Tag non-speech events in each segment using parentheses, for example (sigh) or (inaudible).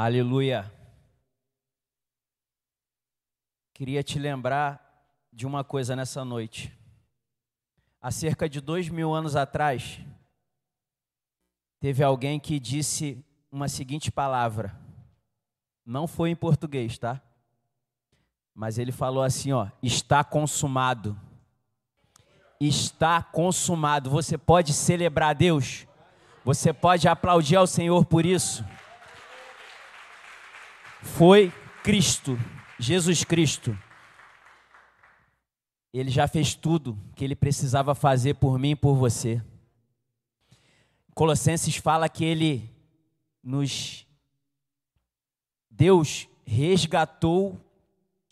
Aleluia. Queria te lembrar de uma coisa nessa noite. Há cerca de dois mil anos atrás, teve alguém que disse uma seguinte palavra. Não foi em português, tá? Mas ele falou assim, ó, está consumado. Está consumado. Você pode celebrar Deus? Você pode aplaudir ao Senhor por isso? Foi Cristo, Jesus Cristo. Ele já fez tudo que ele precisava fazer por mim e por você. Colossenses fala que ele nos Deus resgatou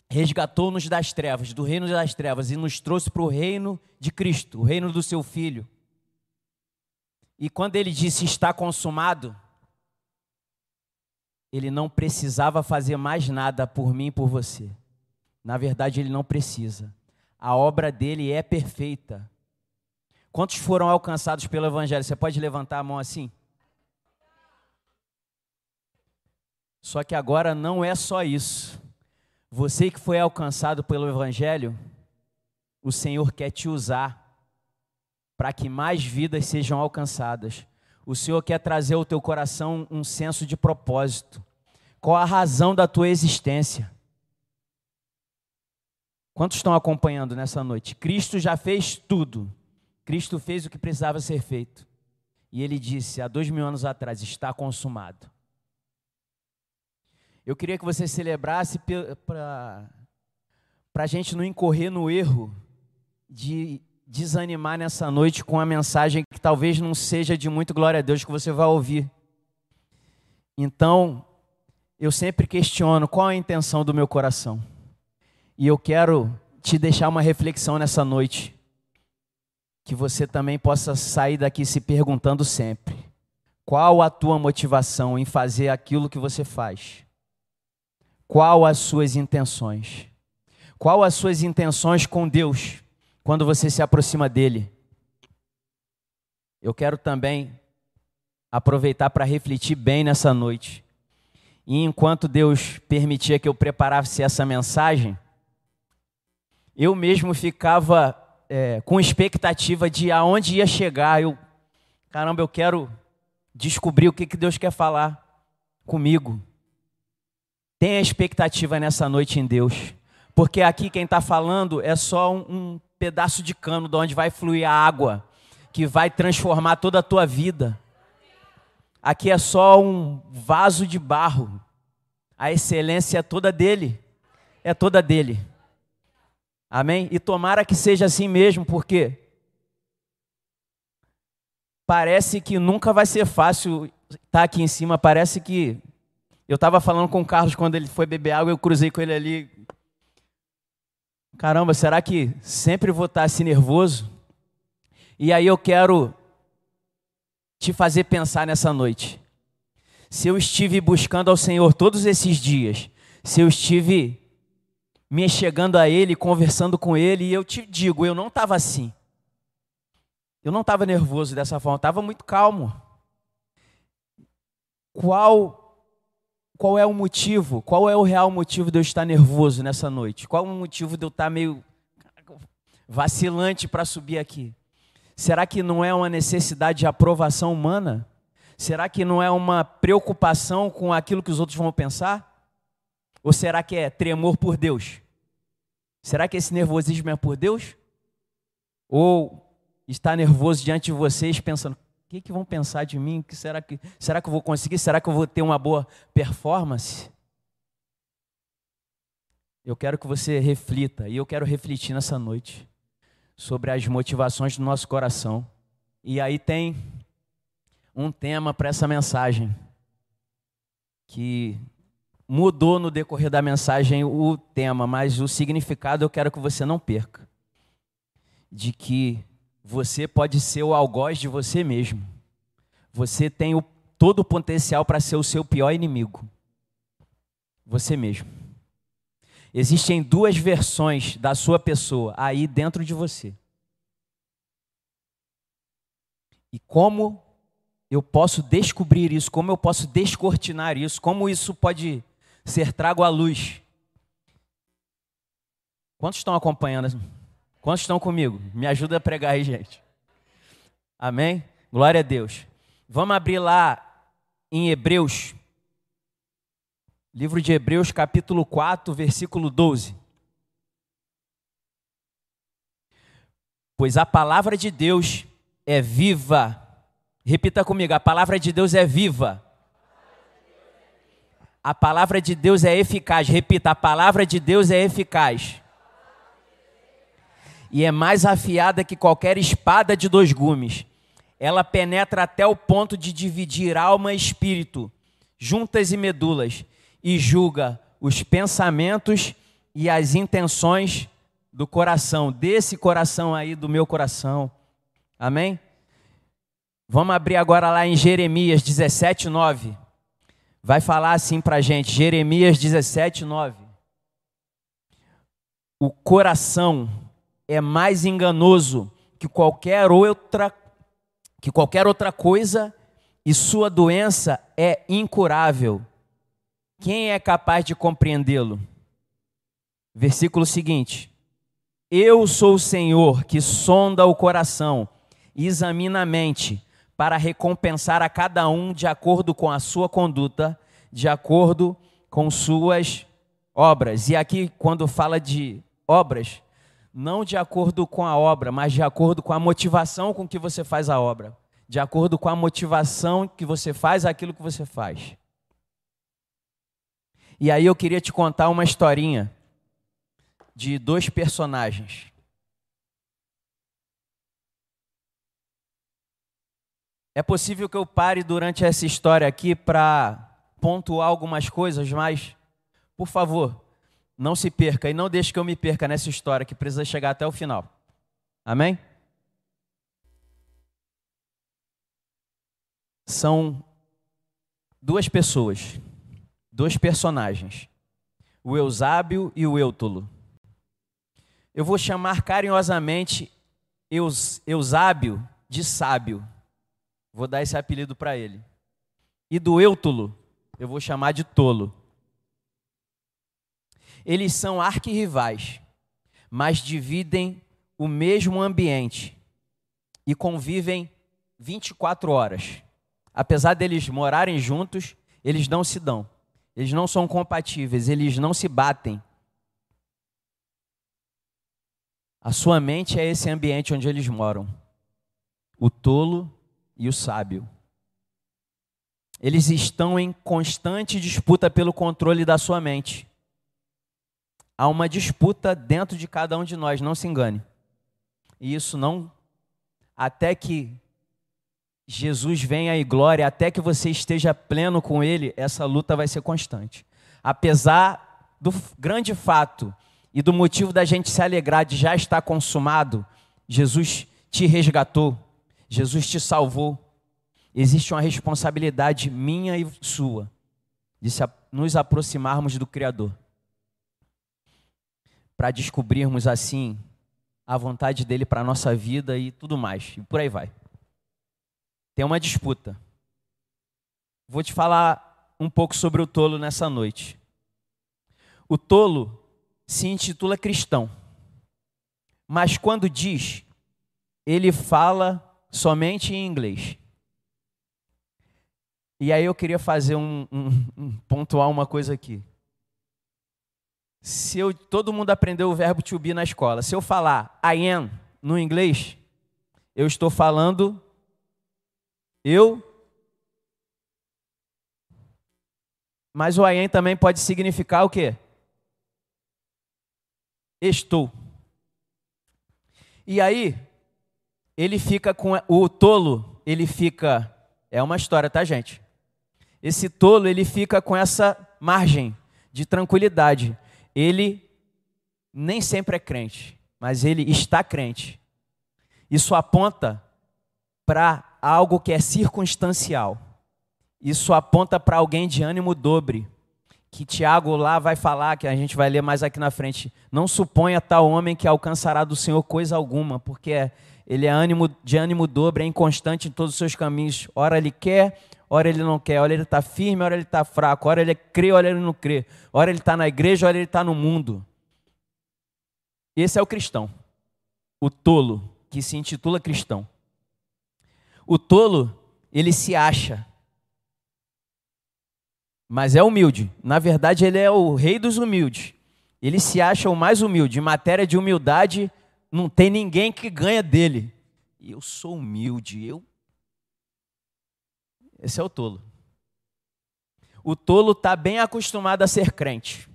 resgatou-nos das trevas, do reino das trevas e nos trouxe para o reino de Cristo, o reino do seu filho. E quando ele disse está consumado, ele não precisava fazer mais nada por mim e por você. Na verdade, ele não precisa. A obra dele é perfeita. Quantos foram alcançados pelo Evangelho? Você pode levantar a mão assim? Só que agora não é só isso. Você que foi alcançado pelo Evangelho, o Senhor quer te usar para que mais vidas sejam alcançadas. O Senhor quer trazer ao teu coração um senso de propósito. Qual a razão da tua existência? Quantos estão acompanhando nessa noite? Cristo já fez tudo. Cristo fez o que precisava ser feito. E ele disse há dois mil anos atrás: está consumado. Eu queria que você celebrasse para a gente não incorrer no erro de desanimar nessa noite com a mensagem que talvez não seja de muito glória a Deus que você vai ouvir. Então, eu sempre questiono qual a intenção do meu coração. E eu quero te deixar uma reflexão nessa noite que você também possa sair daqui se perguntando sempre: qual a tua motivação em fazer aquilo que você faz? Qual as suas intenções? Qual as suas intenções com Deus quando você se aproxima dele? Eu quero também aproveitar para refletir bem nessa noite. E enquanto Deus permitia que eu preparasse essa mensagem, eu mesmo ficava é, com expectativa de aonde ia chegar. Eu, caramba, eu quero descobrir o que, que Deus quer falar comigo. Tenha expectativa nessa noite em Deus, porque aqui quem está falando é só um, um pedaço de cano de onde vai fluir a água, que vai transformar toda a tua vida. Aqui é só um vaso de barro, a excelência é toda dele, é toda dele. Amém? E tomara que seja assim mesmo, porque parece que nunca vai ser fácil estar tá aqui em cima. Parece que. Eu estava falando com o Carlos quando ele foi beber água, eu cruzei com ele ali. Caramba, será que sempre vou estar tá assim nervoso? E aí eu quero te fazer pensar nessa noite. Se eu estive buscando ao Senhor todos esses dias, se eu estive me chegando a Ele, conversando com Ele, e eu te digo, eu não estava assim. Eu não estava nervoso dessa forma, estava muito calmo. Qual qual é o motivo? Qual é o real motivo de eu estar nervoso nessa noite? Qual é o motivo de eu estar meio vacilante para subir aqui? Será que não é uma necessidade de aprovação humana? Será que não é uma preocupação com aquilo que os outros vão pensar? Ou será que é tremor por Deus? Será que esse nervosismo é por Deus? Ou está nervoso diante de vocês pensando, o que, que vão pensar de mim? Que será, que, será que eu vou conseguir? Será que eu vou ter uma boa performance? Eu quero que você reflita, e eu quero refletir nessa noite, sobre as motivações do nosso coração. E aí tem um tema para essa mensagem, que mudou no decorrer da mensagem o tema, mas o significado eu quero que você não perca. De que você pode ser o algoz de você mesmo. Você tem o, todo o potencial para ser o seu pior inimigo. Você mesmo. Existem duas versões da sua pessoa aí dentro de você. E como eu posso descobrir isso, como eu posso descortinar isso, como isso pode ser trago à luz. Quantos estão acompanhando? Quantos estão comigo? Me ajuda a pregar aí, gente. Amém? Glória a Deus. Vamos abrir lá em Hebreus, livro de Hebreus, capítulo 4, versículo 12. Pois a palavra de Deus é viva. Repita comigo: a palavra de Deus é viva. A palavra de Deus é eficaz. Repita: a palavra de Deus é eficaz. E é mais afiada que qualquer espada de dois gumes ela penetra até o ponto de dividir alma e espírito, juntas e medulas, e julga os pensamentos e as intenções do coração, desse coração aí, do meu coração. Amém? Vamos abrir agora lá em Jeremias 17, 9. Vai falar assim para a gente, Jeremias 17, 9. O coração é mais enganoso que qualquer outra que qualquer outra coisa e sua doença é incurável. Quem é capaz de compreendê-lo? Versículo seguinte: Eu sou o Senhor que sonda o coração e examina a mente, para recompensar a cada um de acordo com a sua conduta, de acordo com suas obras. E aqui, quando fala de obras, não de acordo com a obra, mas de acordo com a motivação com que você faz a obra, de acordo com a motivação que você faz aquilo que você faz. E aí eu queria te contar uma historinha de dois personagens. É possível que eu pare durante essa história aqui para pontuar algumas coisas, mas, por favor, não se perca e não deixe que eu me perca nessa história que precisa chegar até o final. Amém? São duas pessoas, dois personagens, o Eusábio e o Eutolo. Eu vou chamar carinhosamente Eus, Eusábio de sábio. Vou dar esse apelido para ele. E do Eutolo, eu vou chamar de tolo. Eles são arquirrivais, mas dividem o mesmo ambiente e convivem 24 horas. Apesar deles morarem juntos, eles não se dão. Eles não são compatíveis, eles não se batem. A sua mente é esse ambiente onde eles moram. O tolo e o sábio. Eles estão em constante disputa pelo controle da sua mente há uma disputa dentro de cada um de nós, não se engane. E isso não, até que Jesus venha em glória, até que você esteja pleno com Ele, essa luta vai ser constante. Apesar do grande fato e do motivo da gente se alegrar de já estar consumado, Jesus te resgatou, Jesus te salvou. Existe uma responsabilidade minha e sua de nos aproximarmos do Criador para descobrirmos assim a vontade dele para a nossa vida e tudo mais. E por aí vai. Tem uma disputa. Vou te falar um pouco sobre o tolo nessa noite. O tolo se intitula cristão, mas quando diz, ele fala somente em inglês. E aí eu queria fazer um, um, um pontuar uma coisa aqui se eu, todo mundo aprendeu o verbo to be na escola. Se eu falar I am no inglês, eu estou falando eu. Mas o I am também pode significar o quê? Estou. E aí, ele fica com o tolo, ele fica, é uma história, tá, gente? Esse tolo, ele fica com essa margem de tranquilidade ele nem sempre é crente, mas ele está crente. Isso aponta para algo que é circunstancial. Isso aponta para alguém de ânimo dobre, que Tiago lá vai falar, que a gente vai ler mais aqui na frente. Não suponha tal homem que alcançará do Senhor coisa alguma, porque ele é ânimo, de ânimo dobre, é inconstante em todos os seus caminhos. Ora ele quer, ora ele não quer. Ora ele está firme, ora ele está fraco. Ora ele crê, ora ele não crê. Ora ele está na igreja, ora ele está no mundo. Esse é o cristão. O tolo, que se intitula cristão. O tolo, ele se acha mas é humilde. Na verdade, ele é o rei dos humildes. Ele se acha o mais humilde. Em matéria de humildade, não tem ninguém que ganha dele. Eu sou humilde, eu. Esse é o tolo. O tolo está bem acostumado a ser crente.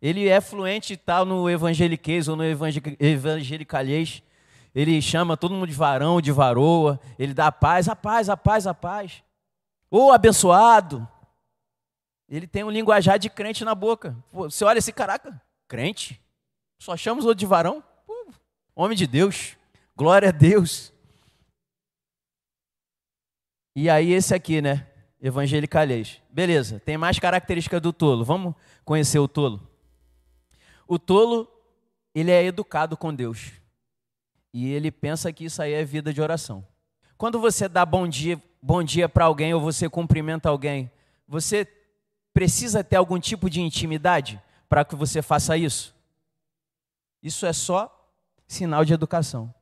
Ele é fluente e tal no evangeliquez ou no evangelicalês. Ele chama todo mundo de varão, de varoa. Ele dá a paz, a paz, a paz, a paz. Ou abençoado. Ele tem um linguajar de crente na boca. Você olha esse caraca, crente? Só chamamos outro de varão? Pô, homem de Deus. Glória a Deus. E aí esse aqui, né? Evangelicalês. Beleza, tem mais características do tolo. Vamos conhecer o tolo. O tolo, ele é educado com Deus. E ele pensa que isso aí é vida de oração. Quando você dá bom dia, bom dia para alguém ou você cumprimenta alguém, você precisa ter algum tipo de intimidade para que você faça isso? Isso é só sinal de educação.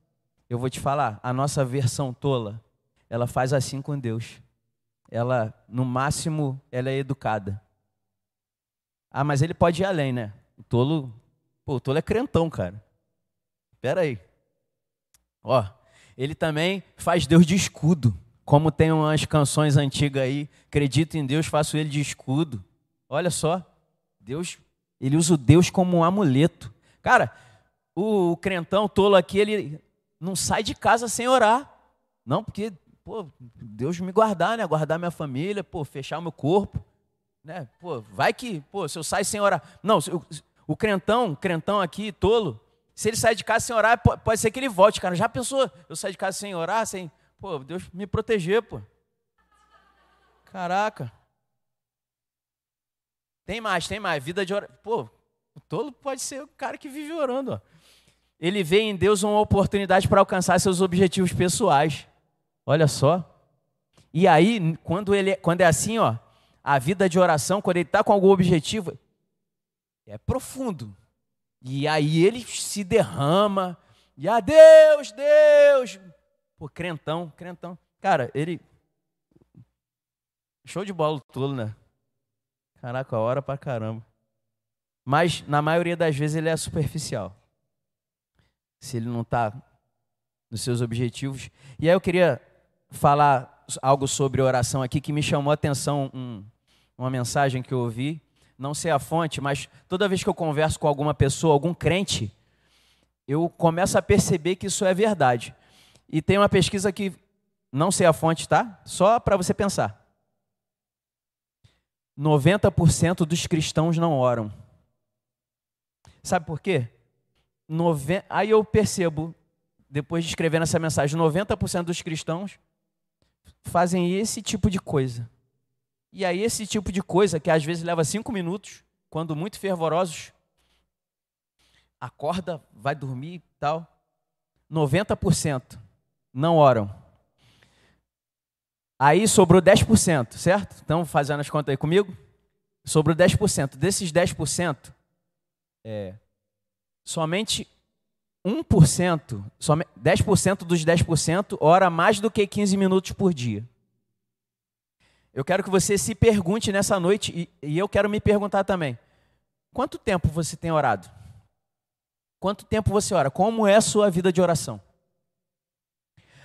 Eu vou te falar, a nossa versão tola, ela faz assim com Deus. Ela, no máximo, ela é educada. Ah, mas ele pode ir além, né? O tolo, pô, o tolo é crentão, cara. Espera aí. Ó, ele também faz Deus de escudo. Como tem umas canções antigas aí, acredito em Deus, faço ele de escudo. Olha só, Deus, ele usa o Deus como um amuleto. Cara, o, o crentão tolo aqui, ele não sai de casa sem orar. Não, porque, pô, Deus me guardar, né? Guardar minha família, pô, fechar meu corpo. Né? Pô, vai que, pô, se eu sair sem orar. Não, o, o crentão, crentão aqui, tolo, se ele sair de casa sem orar, pode, pode ser que ele volte, cara. Já pensou? Eu sair de casa sem orar, sem Pô, Deus me proteger, pô. Caraca. Tem mais, tem mais. Vida de oração. Pô, o tolo pode ser o cara que vive orando. Ó. Ele vê em Deus uma oportunidade para alcançar seus objetivos pessoais. Olha só. E aí, quando, ele, quando é assim, ó, a vida de oração, quando ele está com algum objetivo, é profundo. E aí ele se derrama. E a Deus, Deus, Pô, crentão, crentão. Cara, ele. Show de bola tolo, né? Caraca, hora pra caramba. Mas, na maioria das vezes, ele é superficial. Se ele não está nos seus objetivos. E aí eu queria falar algo sobre oração aqui que me chamou a atenção, um, uma mensagem que eu ouvi. Não sei a fonte, mas toda vez que eu converso com alguma pessoa, algum crente, eu começo a perceber que isso é verdade. E tem uma pesquisa que não sei a fonte, tá? Só para você pensar. 90% dos cristãos não oram. Sabe por quê? Nove... Aí eu percebo, depois de escrever essa mensagem, 90% dos cristãos fazem esse tipo de coisa. E aí, esse tipo de coisa, que às vezes leva cinco minutos, quando muito fervorosos, acorda, vai dormir e tal. 90% não oram. Aí sobrou 10%, certo? Então, fazendo as contas aí comigo. Sobrou 10%. Desses 10%, é, somente 1%, somente 10% dos 10% ora mais do que 15 minutos por dia. Eu quero que você se pergunte nessa noite, e, e eu quero me perguntar também: quanto tempo você tem orado? Quanto tempo você ora? Como é a sua vida de oração?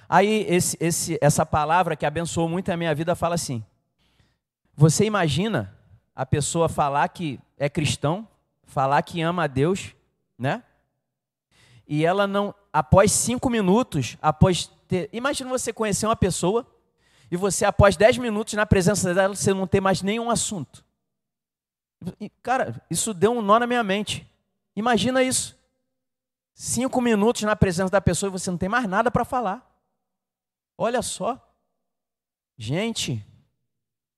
Aí esse, esse, essa palavra que abençoou muito a minha vida fala assim: Você imagina a pessoa falar que é cristão, falar que ama a Deus, né? E ela não, após cinco minutos, após ter, imagina você conhecer uma pessoa e você após dez minutos na presença dela você não ter mais nenhum assunto. E, cara, isso deu um nó na minha mente. Imagina isso. Cinco minutos na presença da pessoa e você não tem mais nada para falar. Olha só. Gente,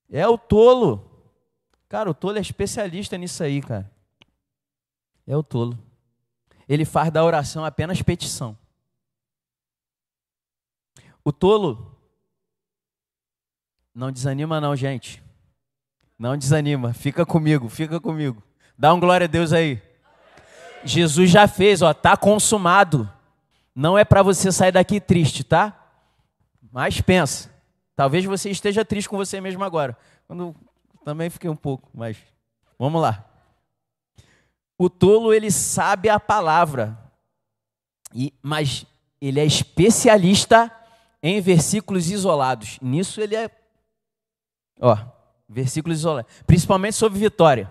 é o tolo. Cara, o tolo é especialista nisso aí, cara. É o tolo. Ele faz da oração apenas petição. O tolo não desanima não, gente. Não desanima. Fica comigo, fica comigo. Dá um glória a Deus aí. Jesus já fez, ó, tá consumado. Não é para você sair daqui triste, tá? Mas pensa. Talvez você esteja triste com você mesmo agora. Quando também fiquei um pouco, mas vamos lá. O tolo ele sabe a palavra, e, mas ele é especialista em versículos isolados. Nisso ele é, ó, versículos isolados, principalmente sobre vitória.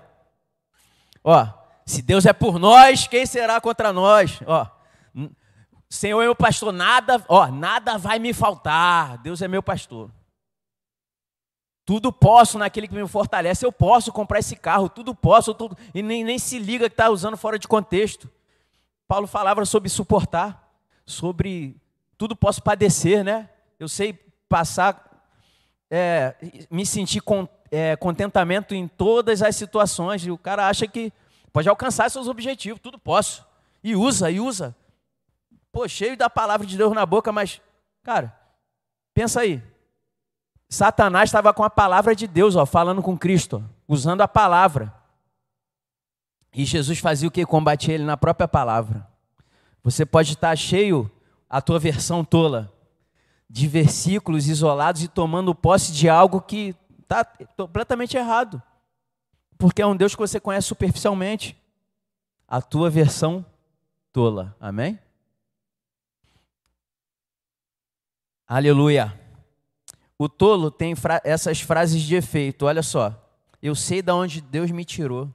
Ó, se Deus é por nós, quem será contra nós? Ó, Senhor é meu pastor, nada, ó, nada vai me faltar. Deus é meu pastor. Tudo posso naquele que me fortalece. Eu posso comprar esse carro, tudo posso, tudo, e nem, nem se liga que está usando fora de contexto. Paulo falava sobre suportar, sobre tudo posso padecer, né? Eu sei passar, é, me sentir é, contentamento em todas as situações. E o cara acha que pode alcançar seus objetivos, tudo posso. E usa, e usa. Pô, cheio da palavra de Deus na boca, mas, cara, pensa aí. Satanás estava com a palavra de Deus, ó, falando com Cristo, usando a palavra. E Jesus fazia o que? Combatia ele na própria palavra. Você pode estar cheio, a tua versão tola, de versículos isolados e tomando posse de algo que está completamente errado. Porque é um Deus que você conhece superficialmente. A tua versão tola. Amém? Aleluia. O tolo tem fra essas frases de efeito. Olha só. Eu sei de onde Deus me tirou.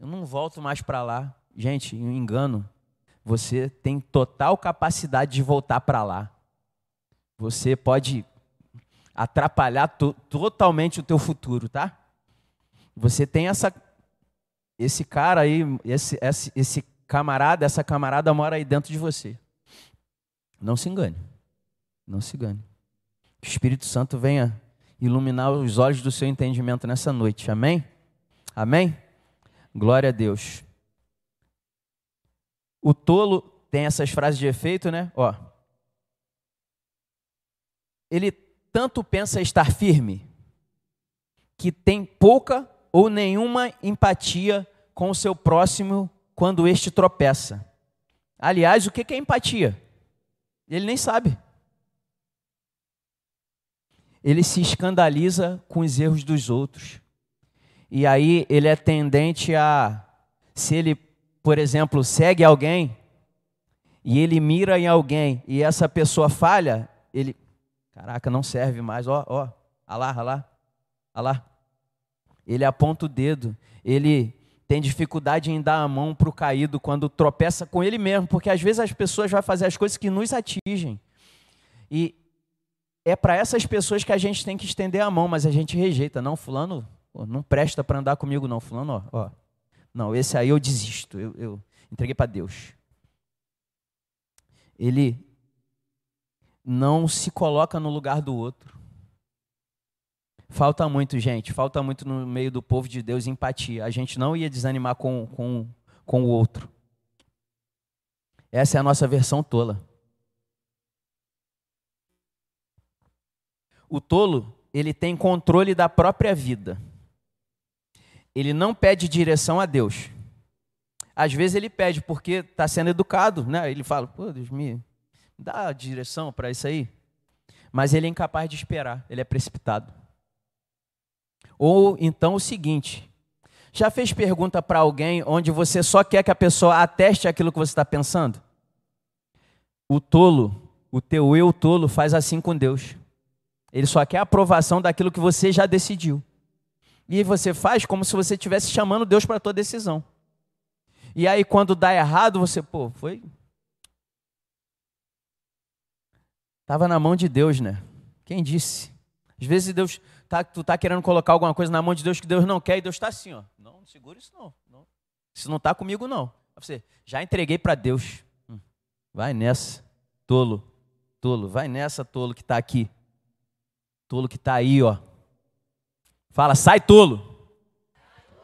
Eu não volto mais para lá. Gente, um engano. Você tem total capacidade de voltar para lá. Você pode atrapalhar to totalmente o teu futuro, tá? Você tem essa esse cara aí, esse, esse, esse camarada, essa camarada mora aí dentro de você. Não se engane. Não se engane. O Espírito Santo venha iluminar os olhos do seu entendimento nessa noite. Amém? Amém? Glória a Deus. O tolo tem essas frases de efeito, né? Ó. Ele tanto pensa estar firme que tem pouca ou nenhuma empatia com o seu próximo quando este tropeça. Aliás, o que é empatia? Ele nem sabe ele se escandaliza com os erros dos outros. E aí ele é tendente a, se ele, por exemplo, segue alguém e ele mira em alguém e essa pessoa falha, ele, caraca, não serve mais, ó, ó, alá, alá, alá. Ele aponta o dedo, ele tem dificuldade em dar a mão para o caído quando tropeça com ele mesmo, porque às vezes as pessoas vão fazer as coisas que nos atingem. E é para essas pessoas que a gente tem que estender a mão, mas a gente rejeita. Não, fulano, não presta para andar comigo, não. Fulano, ó, ó, não, esse aí eu desisto, eu, eu entreguei para Deus. Ele não se coloca no lugar do outro. Falta muito, gente, falta muito no meio do povo de Deus empatia. A gente não ia desanimar com, com, com o outro. Essa é a nossa versão tola. O tolo, ele tem controle da própria vida. Ele não pede direção a Deus. Às vezes ele pede porque está sendo educado, né? Ele fala, pô, Deus me dá direção para isso aí. Mas ele é incapaz de esperar, ele é precipitado. Ou então o seguinte: já fez pergunta para alguém onde você só quer que a pessoa ateste aquilo que você está pensando? O tolo, o teu eu tolo, faz assim com Deus. Ele só quer a aprovação daquilo que você já decidiu. E você faz como se você estivesse chamando Deus para a tua decisão. E aí, quando dá errado, você, pô, foi. Estava na mão de Deus, né? Quem disse? Às vezes Deus tá, tu tá querendo colocar alguma coisa na mão de Deus que Deus não quer e Deus está assim, ó. Não, não segura isso não. não. Isso não está comigo não. Você já entreguei para Deus. Hum, vai nessa, tolo, tolo. Vai nessa, tolo que está aqui. Tolo que está aí, ó. Fala, sai tolo.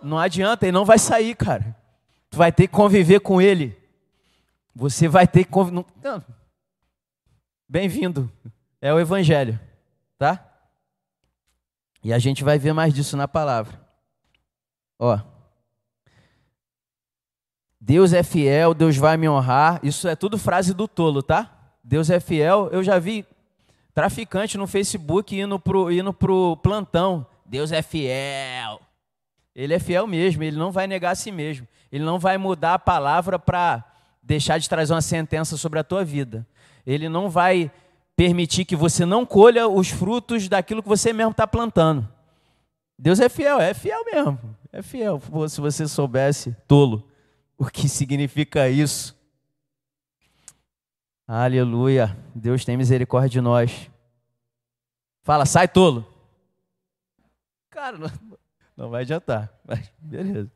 Não adianta, ele não vai sair, cara. Tu vai ter que conviver com ele. Você vai ter que conviver. Bem-vindo. É o Evangelho, tá? E a gente vai ver mais disso na palavra. Ó. Deus é fiel, Deus vai me honrar. Isso é tudo frase do tolo, tá? Deus é fiel. Eu já vi traficante no Facebook indo pro, indo pro plantão. Deus é fiel. Ele é fiel mesmo, ele não vai negar a si mesmo. Ele não vai mudar a palavra para deixar de trazer uma sentença sobre a tua vida. Ele não vai permitir que você não colha os frutos daquilo que você mesmo está plantando. Deus é fiel, é fiel mesmo. É fiel. Se você soubesse, tolo, o que significa isso. Aleluia. Deus tem misericórdia de nós. Fala, sai tolo. Cara, não, não vai adiantar. Mas beleza.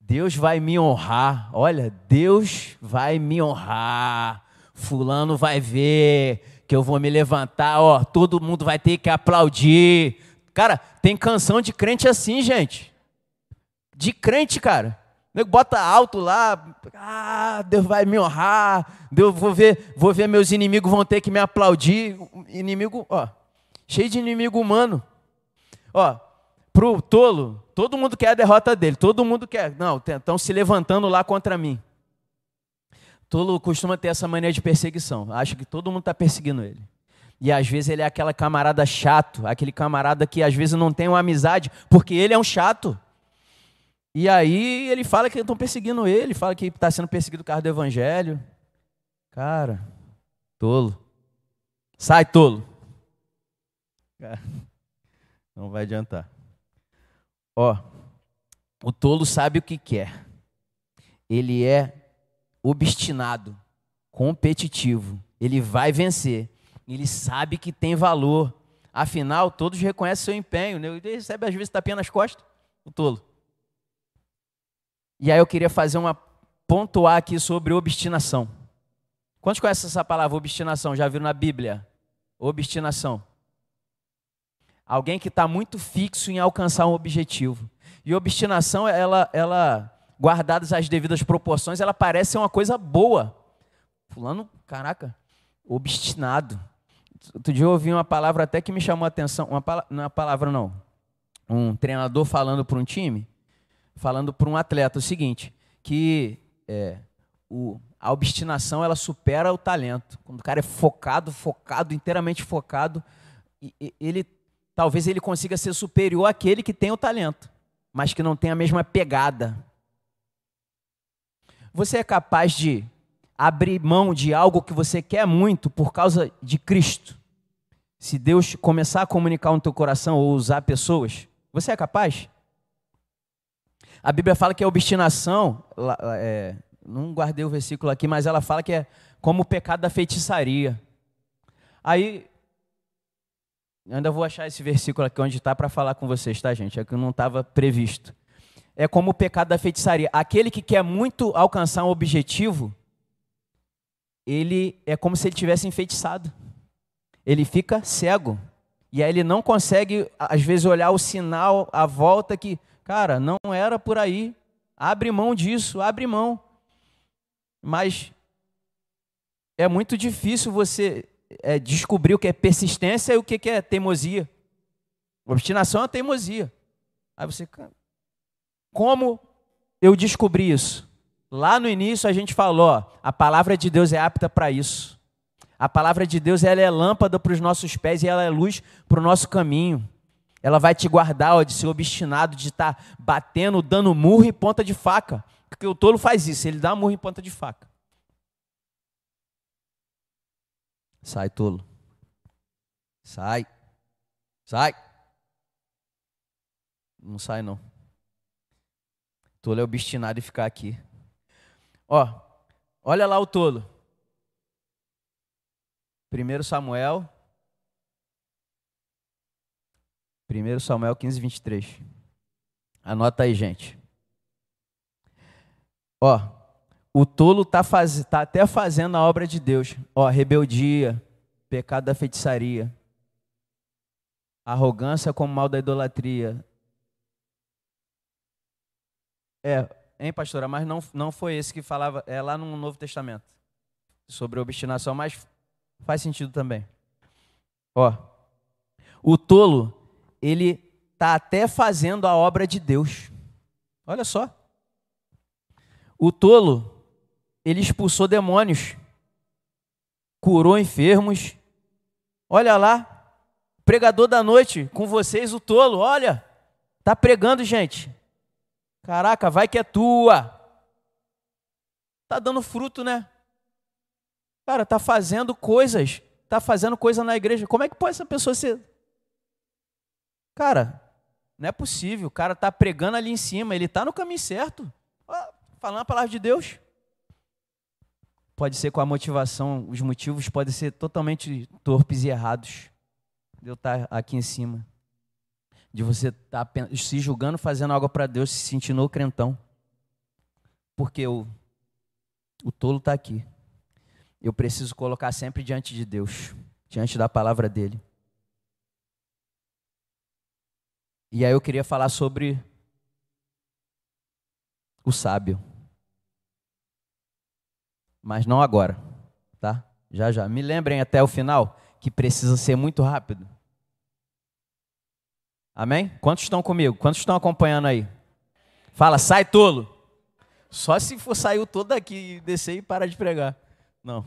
Deus vai me honrar. Olha, Deus vai me honrar. Fulano vai ver que eu vou me levantar, ó, todo mundo vai ter que aplaudir. Cara, tem canção de crente assim, gente. De crente, cara. Bota alto lá, ah, Deus vai me honrar, Deus vou ver, vou ver meus inimigos vão ter que me aplaudir. Inimigo, ó, cheio de inimigo humano. Ó, pro tolo, todo mundo quer a derrota dele, todo mundo quer. Não, estão se levantando lá contra mim. Tolo costuma ter essa mania de perseguição. Acha que todo mundo está perseguindo ele. E às vezes ele é aquela camarada chato, aquele camarada que às vezes não tem uma amizade, porque ele é um chato. E aí ele fala que estão perseguindo ele, fala que está sendo perseguido o carro do evangelho. Cara, tolo. Sai, tolo. (laughs) Não vai adiantar. Ó, o tolo sabe o que quer. Ele é obstinado, competitivo. Ele vai vencer. Ele sabe que tem valor. Afinal, todos reconhecem seu empenho. Né? Ele recebe às vezes tapinha nas costas. O tolo. E aí eu queria fazer uma pontuar aqui sobre obstinação. Quantos conhecem essa palavra obstinação? Já viram na Bíblia? Obstinação. Alguém que está muito fixo em alcançar um objetivo. E obstinação, ela, ela, guardadas as devidas proporções, ela parece ser uma coisa boa. Fulano, caraca, obstinado. Outro dia eu ouvi uma palavra até que me chamou a atenção. Uma, não é uma palavra, não. Um treinador falando para um time falando para um atleta o seguinte, que é, o, a obstinação ela supera o talento. Quando o cara é focado, focado, inteiramente focado, ele talvez ele consiga ser superior àquele que tem o talento, mas que não tem a mesma pegada. Você é capaz de abrir mão de algo que você quer muito por causa de Cristo? Se Deus começar a comunicar no teu coração ou usar pessoas, você é capaz? A Bíblia fala que a obstinação, é, não guardei o versículo aqui, mas ela fala que é como o pecado da feitiçaria. Aí, ainda vou achar esse versículo aqui onde está para falar com vocês, tá, gente? É que não estava previsto. É como o pecado da feitiçaria. Aquele que quer muito alcançar um objetivo, ele é como se ele tivesse enfeitiçado. Ele fica cego. E aí ele não consegue, às vezes, olhar o sinal à volta que Cara, não era por aí. Abre mão disso, abre mão. Mas é muito difícil você é, descobrir o que é persistência e o que é teimosia. Obstinação é teimosia. Aí você, como eu descobri isso? Lá no início a gente falou, ó, a palavra de Deus é apta para isso. A palavra de Deus ela é lâmpada para os nossos pés e ela é luz para o nosso caminho. Ela vai te guardar ó, de ser obstinado, de estar tá batendo, dando murro e ponta de faca. Porque o tolo faz isso, ele dá murro em ponta de faca. Sai, tolo. Sai. Sai. Não sai, não. Tolo é obstinado em ficar aqui. Ó, olha lá o tolo. 1 Samuel 1 Samuel 15, 23. Anota aí, gente. Ó, o tolo está faz, tá até fazendo a obra de Deus. Ó, rebeldia, pecado da feitiçaria, arrogância como mal da idolatria, É, hein, pastora? Mas não, não foi esse que falava, é lá no Novo Testamento, sobre obstinação, mas faz sentido também. Ó, o tolo, ele está até fazendo a obra de Deus. Olha só. O tolo, ele expulsou demônios, curou enfermos. Olha lá, pregador da noite com vocês, o tolo, olha, tá pregando, gente. Caraca, vai que é tua. Tá dando fruto, né? Cara, tá fazendo coisas, tá fazendo coisa na igreja. Como é que pode essa pessoa ser? Cara, não é possível. O cara está pregando ali em cima, ele está no caminho certo. Falando a palavra de Deus. Pode ser com a motivação, os motivos podem ser totalmente torpes e errados. De eu estar aqui em cima. De você estar tá se julgando, fazendo algo para Deus, se sentindo o crentão. Porque o, o tolo está aqui. Eu preciso colocar sempre diante de Deus, diante da palavra dele. E aí eu queria falar sobre o sábio. Mas não agora, tá? Já já. Me lembrem até o final que precisa ser muito rápido. Amém? Quantos estão comigo? Quantos estão acompanhando aí? Fala, sai tolo. Só se for sair todo daqui, descer e parar de pregar. Não.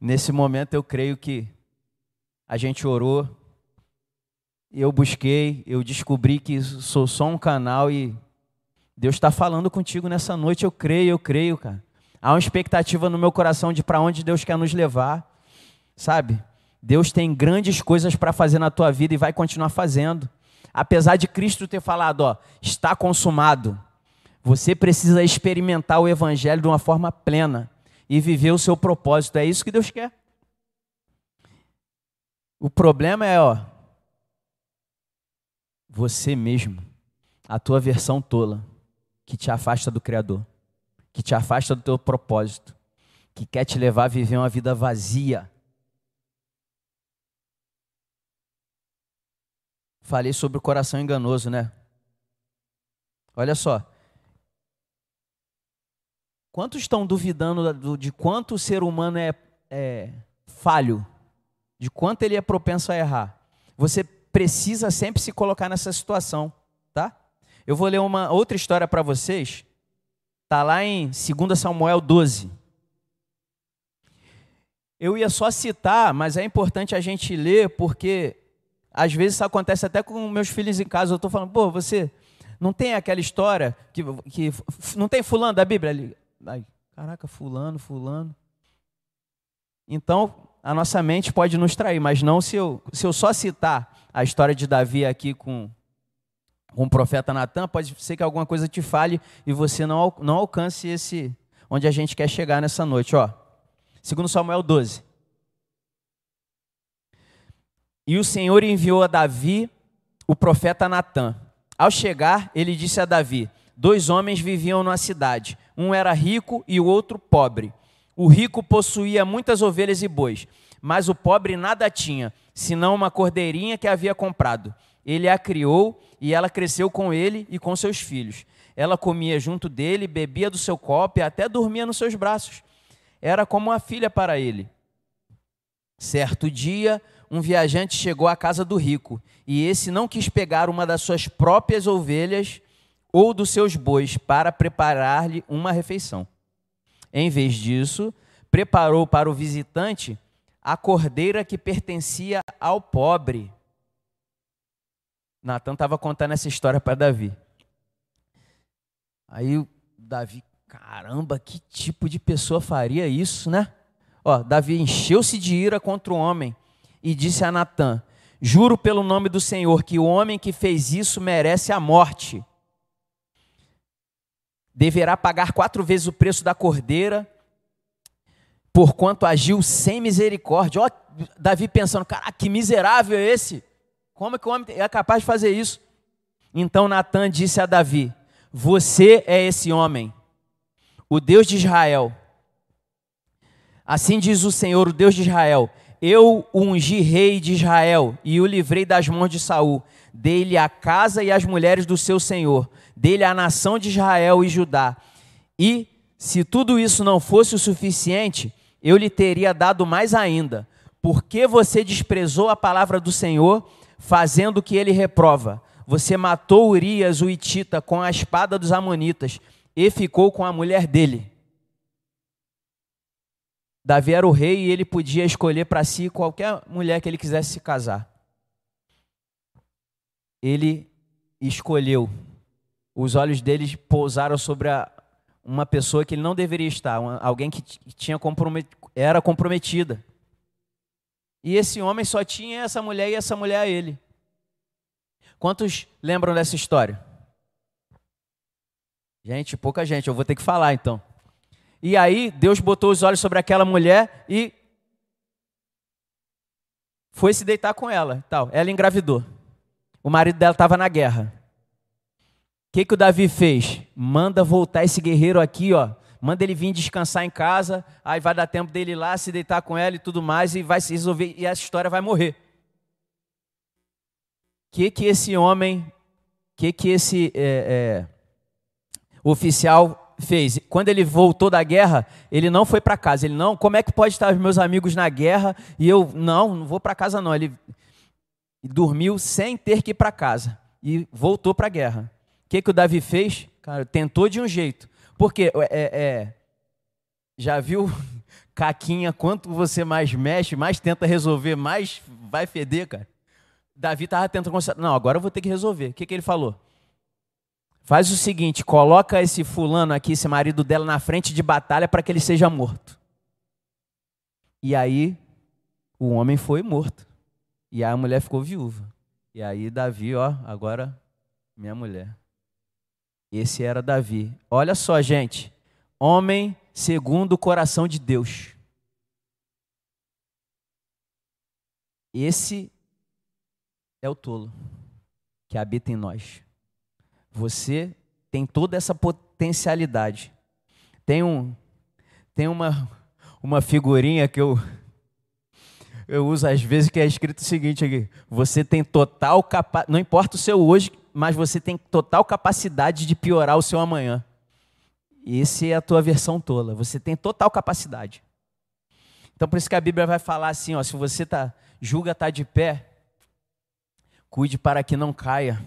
Nesse momento eu creio que a gente orou, eu busquei, eu descobri que sou só um canal e Deus está falando contigo nessa noite. Eu creio, eu creio, cara. Há uma expectativa no meu coração de para onde Deus quer nos levar, sabe? Deus tem grandes coisas para fazer na tua vida e vai continuar fazendo. Apesar de Cristo ter falado, ó, está consumado. Você precisa experimentar o evangelho de uma forma plena e viver o seu propósito. É isso que Deus quer. O problema é, ó, você mesmo, a tua versão tola, que te afasta do Criador, que te afasta do teu propósito, que quer te levar a viver uma vida vazia. Falei sobre o coração enganoso, né? Olha só. Quantos estão duvidando de quanto o ser humano é, é falho? De quanto ele é propenso a errar? Você precisa sempre se colocar nessa situação, tá? Eu vou ler uma outra história para vocês. Tá lá em 2 Samuel 12. Eu ia só citar, mas é importante a gente ler porque às vezes isso acontece até com meus filhos em casa. Eu estou falando, pô, você não tem aquela história que, que não tem fulano da Bíblia ali? Ai, caraca, fulano, fulano. Então, a nossa mente pode nos trair, mas não se eu, se eu só citar a história de Davi aqui com, com o profeta Natan, pode ser que alguma coisa te fale e você não, não alcance esse onde a gente quer chegar nessa noite. Ó, segundo Samuel 12. E o Senhor enviou a Davi o profeta Natan. Ao chegar, ele disse a Davi: Dois homens viviam na cidade. Um era rico e o outro pobre. O rico possuía muitas ovelhas e bois, mas o pobre nada tinha, senão uma cordeirinha que havia comprado. Ele a criou e ela cresceu com ele e com seus filhos. Ela comia junto dele, bebia do seu copo e até dormia nos seus braços. Era como uma filha para ele. Certo dia, um viajante chegou à casa do rico, e esse não quis pegar uma das suas próprias ovelhas ou dos seus bois para preparar-lhe uma refeição. Em vez disso, preparou para o visitante a cordeira que pertencia ao pobre. Natan estava contando essa história para Davi. Aí Davi, caramba, que tipo de pessoa faria isso, né? Ó, Davi encheu-se de ira contra o homem e disse a Natan: Juro pelo nome do Senhor que o homem que fez isso merece a morte. Deverá pagar quatro vezes o preço da cordeira porquanto agiu sem misericórdia. Ó, Davi pensando, cara, que miserável é esse? Como é que o homem é capaz de fazer isso? Então Natan disse a Davi: Você é esse homem, o Deus de Israel. Assim diz o Senhor, o Deus de Israel: Eu ungi rei de Israel e o livrei das mãos de Saul. Dei-lhe a casa e as mulheres do seu senhor. Dei-lhe a nação de Israel e Judá. E, se tudo isso não fosse o suficiente, eu lhe teria dado mais ainda. Porque você desprezou a palavra do Senhor, fazendo o que ele reprova. Você matou Urias, o Itita, com a espada dos Amonitas e ficou com a mulher dele. Davi era o rei e ele podia escolher para si qualquer mulher que ele quisesse se casar. Ele escolheu. Os olhos dele pousaram sobre a, uma pessoa que ele não deveria estar, alguém que tinha compromet, era comprometida. E esse homem só tinha essa mulher e essa mulher a ele. Quantos lembram dessa história? Gente, pouca gente, eu vou ter que falar então. E aí Deus botou os olhos sobre aquela mulher e foi se deitar com ela, tal. Ela engravidou. O marido dela estava na guerra. O que, que o Davi fez? Manda voltar esse guerreiro aqui, ó. Manda ele vir descansar em casa, aí vai dar tempo dele ir lá se deitar com ela e tudo mais, e vai se resolver, e essa história vai morrer. O que, que esse homem, que, que esse é, é, oficial fez? Quando ele voltou da guerra, ele não foi para casa. Ele não, como é que pode estar os meus amigos na guerra e eu não, não vou para casa não. Ele dormiu sem ter que ir para casa e voltou para a guerra. Que que o Davi fez? Cara, tentou de um jeito. Porque é, é, já viu (laughs) caquinha quanto você mais mexe, mais tenta resolver, mais vai feder, cara. Davi estava tentando não, agora eu vou ter que resolver. O que que ele falou? Faz o seguinte, coloca esse fulano aqui, esse marido dela, na frente de batalha para que ele seja morto. E aí o homem foi morto. E a mulher ficou viúva. E aí Davi, ó, agora minha mulher. Esse era Davi. Olha só, gente. Homem segundo o coração de Deus. Esse é o tolo que habita em nós. Você tem toda essa potencialidade. Tem um tem uma uma figurinha que eu eu uso às vezes que é escrito o seguinte aqui: você tem total capacidade, não importa o seu hoje, mas você tem total capacidade de piorar o seu amanhã. Essa é a tua versão tola. Você tem total capacidade. Então por isso que a Bíblia vai falar assim, ó, se você tá julga tá de pé, cuide para que não caia.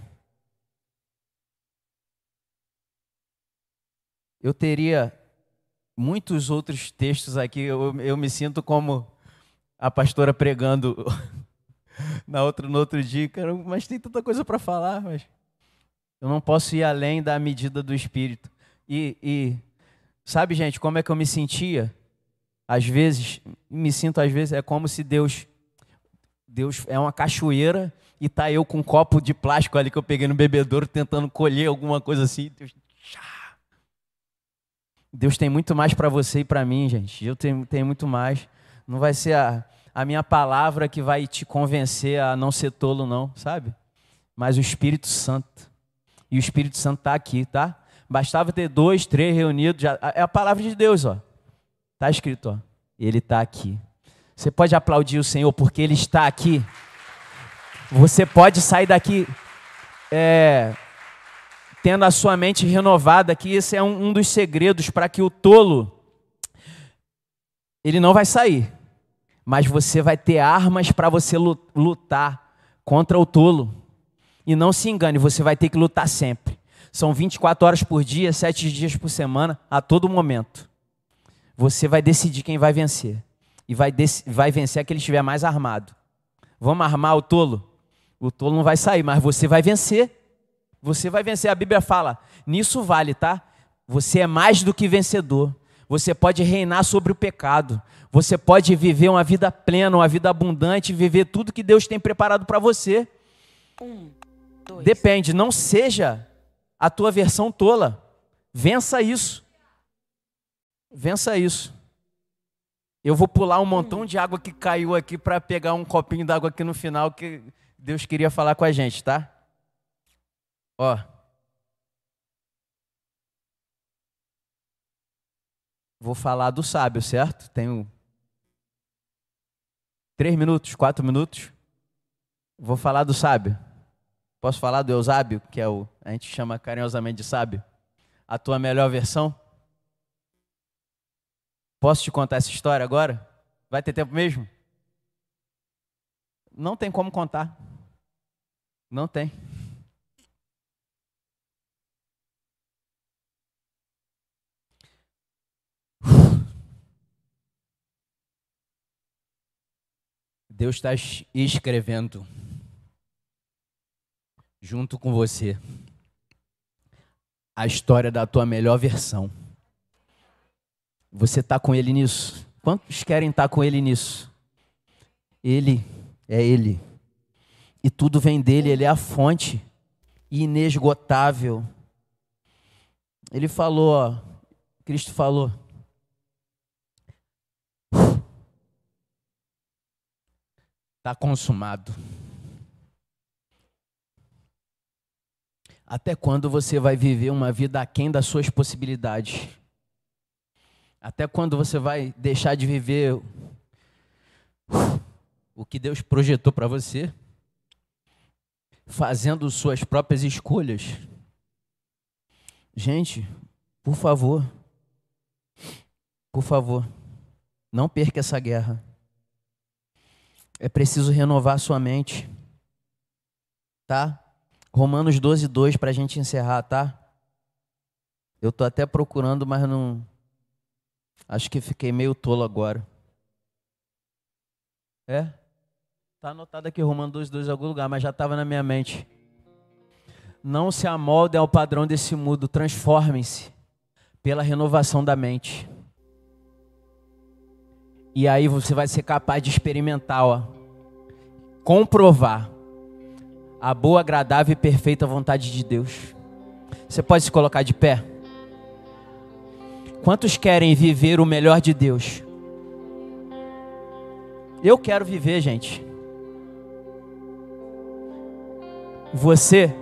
Eu teria muitos outros textos aqui, eu, eu me sinto como a pastora pregando na outra, no outro dia, cara, mas tem tanta coisa para falar, mas eu não posso ir além da medida do Espírito. E, e, sabe, gente, como é que eu me sentia? Às vezes, me sinto às vezes, é como se Deus, Deus é uma cachoeira e tá eu com um copo de plástico ali que eu peguei no bebedouro tentando colher alguma coisa assim. Deus, Deus tem muito mais para você e para mim, gente. Eu tenho, tenho muito mais. Não vai ser a, a minha palavra que vai te convencer a não ser tolo, não, sabe? Mas o Espírito Santo. E o Espírito Santo está aqui, tá? Bastava ter dois, três reunidos. Já, é a palavra de Deus, ó. Está escrito, ó. Ele está aqui. Você pode aplaudir o Senhor porque Ele está aqui. Você pode sair daqui é, tendo a sua mente renovada, que esse é um, um dos segredos para que o tolo ele não vai sair, mas você vai ter armas para você lutar contra o tolo. E não se engane, você vai ter que lutar sempre. São 24 horas por dia, 7 dias por semana, a todo momento. Você vai decidir quem vai vencer. E vai, vai vencer aquele que estiver mais armado. Vamos armar o tolo? O tolo não vai sair, mas você vai vencer. Você vai vencer. A Bíblia fala, nisso vale, tá? Você é mais do que vencedor. Você pode reinar sobre o pecado. Você pode viver uma vida plena, uma vida abundante, viver tudo que Deus tem preparado para você. Um, dois. Depende, não seja a tua versão tola. Vença isso. Vença isso. Eu vou pular um montão de água que caiu aqui para pegar um copinho d'água aqui no final que Deus queria falar com a gente, tá? Ó. Vou falar do sábio, certo? Tenho Três minutos, quatro minutos. Vou falar do sábio. Posso falar do Eusábio, que é o a gente chama carinhosamente de sábio? A tua melhor versão? Posso te contar essa história agora? Vai ter tempo mesmo? Não tem como contar. Não tem. Deus está escrevendo junto com você a história da tua melhor versão. Você está com Ele nisso? Quantos querem estar tá com Ele nisso? Ele é Ele. E tudo vem dele, Ele é a fonte inesgotável. Ele falou, ó, Cristo falou, está consumado. Até quando você vai viver uma vida aquém das suas possibilidades? Até quando você vai deixar de viver o que Deus projetou para você? Fazendo suas próprias escolhas? Gente, por favor, por favor, não perca essa guerra. É preciso renovar sua mente. Tá? Romanos 12, 2 para a gente encerrar, tá? Eu tô até procurando, mas não. Acho que fiquei meio tolo agora. É? Tá anotado aqui Romanos 12, 2 em algum lugar, mas já estava na minha mente. Não se amoldem ao padrão desse mundo, transformem-se pela renovação da mente. E aí você vai ser capaz de experimentar, comprovar a boa, agradável e perfeita vontade de Deus. Você pode se colocar de pé? Quantos querem viver o melhor de Deus? Eu quero viver, gente. Você,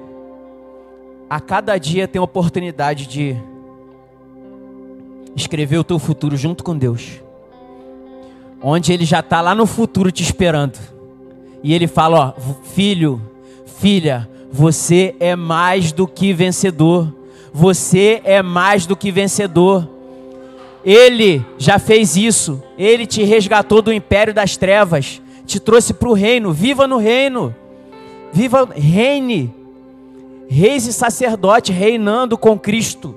a cada dia, tem a oportunidade de escrever o teu futuro junto com Deus onde ele já está lá no futuro te esperando. E ele fala: ó, filho, filha, você é mais do que vencedor. Você é mais do que vencedor. Ele já fez isso. Ele te resgatou do império das trevas, te trouxe para o reino. Viva no reino. Viva, reine. Reis e sacerdote reinando com Cristo.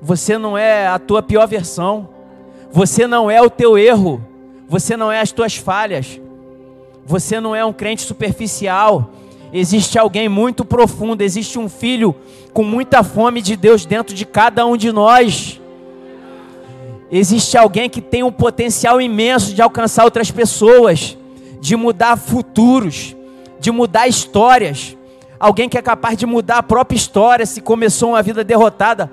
Você não é a tua pior versão. Você não é o teu erro. Você não é as tuas falhas. Você não é um crente superficial. Existe alguém muito profundo, existe um filho com muita fome de Deus dentro de cada um de nós. Existe alguém que tem um potencial imenso de alcançar outras pessoas, de mudar futuros, de mudar histórias. Alguém que é capaz de mudar a própria história se começou uma vida derrotada.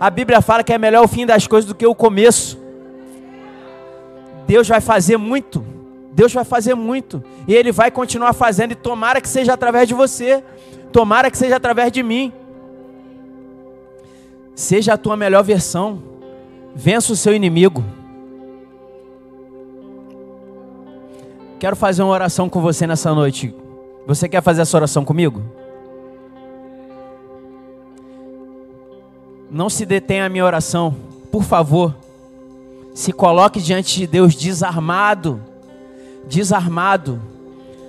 A Bíblia fala que é melhor o fim das coisas do que o começo. Deus vai fazer muito. Deus vai fazer muito. E Ele vai continuar fazendo. E tomara que seja através de você. Tomara que seja através de mim. Seja a tua melhor versão. Vença o seu inimigo. Quero fazer uma oração com você nessa noite. Você quer fazer essa oração comigo? Não se detenha a minha oração, por favor. Se coloque diante de Deus desarmado. Desarmado.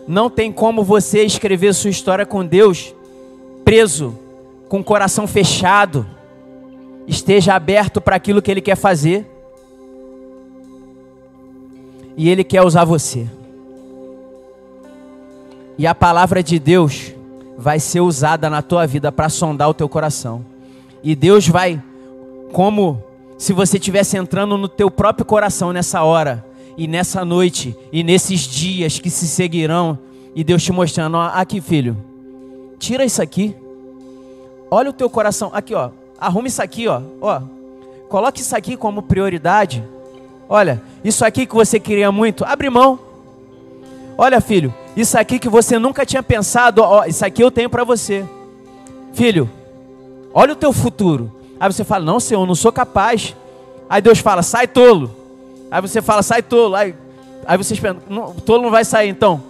Não tem como você escrever sua história com Deus preso, com o coração fechado. Esteja aberto para aquilo que Ele quer fazer. E Ele quer usar você. E a palavra de Deus vai ser usada na tua vida para sondar o teu coração. E Deus vai, como se você estivesse entrando no teu próprio coração nessa hora e nessa noite e nesses dias que se seguirão e Deus te mostrando, ó, aqui filho, tira isso aqui, olha o teu coração, aqui ó, arruma isso aqui ó, ó, coloque isso aqui como prioridade, olha, isso aqui que você queria muito, abre mão, olha filho, isso aqui que você nunca tinha pensado, ó, isso aqui eu tenho para você, filho, olha o teu futuro, Aí você fala: Não, Senhor, não sou capaz. Aí Deus fala: Sai tolo. Aí você fala: Sai tolo. Aí Aí vocês pensam, o tolo não vai sair, então.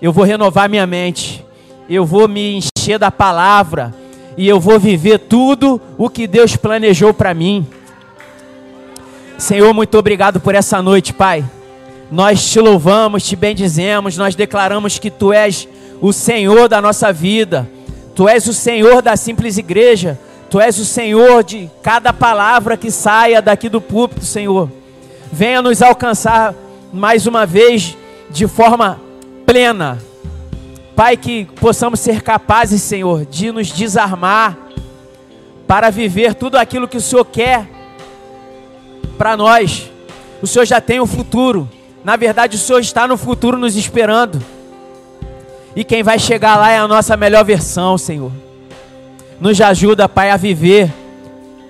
Eu vou renovar minha mente. Eu vou me encher da palavra. E eu vou viver tudo o que Deus planejou para mim. Senhor, muito obrigado por essa noite, Pai. Nós te louvamos, te bendizemos, nós declaramos que Tu és o Senhor da nossa vida, Tu és o Senhor da simples igreja, Tu és o Senhor de cada palavra que saia daqui do púlpito, Senhor. Venha nos alcançar mais uma vez de forma plena. Pai, que possamos ser capazes, Senhor, de nos desarmar para viver tudo aquilo que o Senhor quer para nós. O Senhor já tem o futuro. Na verdade, o Senhor está no futuro nos esperando. E quem vai chegar lá é a nossa melhor versão, Senhor. Nos ajuda, Pai, a viver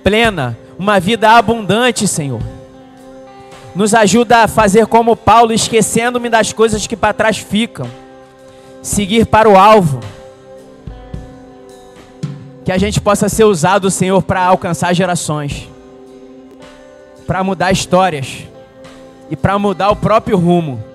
plena, uma vida abundante, Senhor. Nos ajuda a fazer como Paulo, esquecendo-me das coisas que para trás ficam. Seguir para o alvo. Que a gente possa ser usado, Senhor, para alcançar gerações. Para mudar histórias. E para mudar o próprio rumo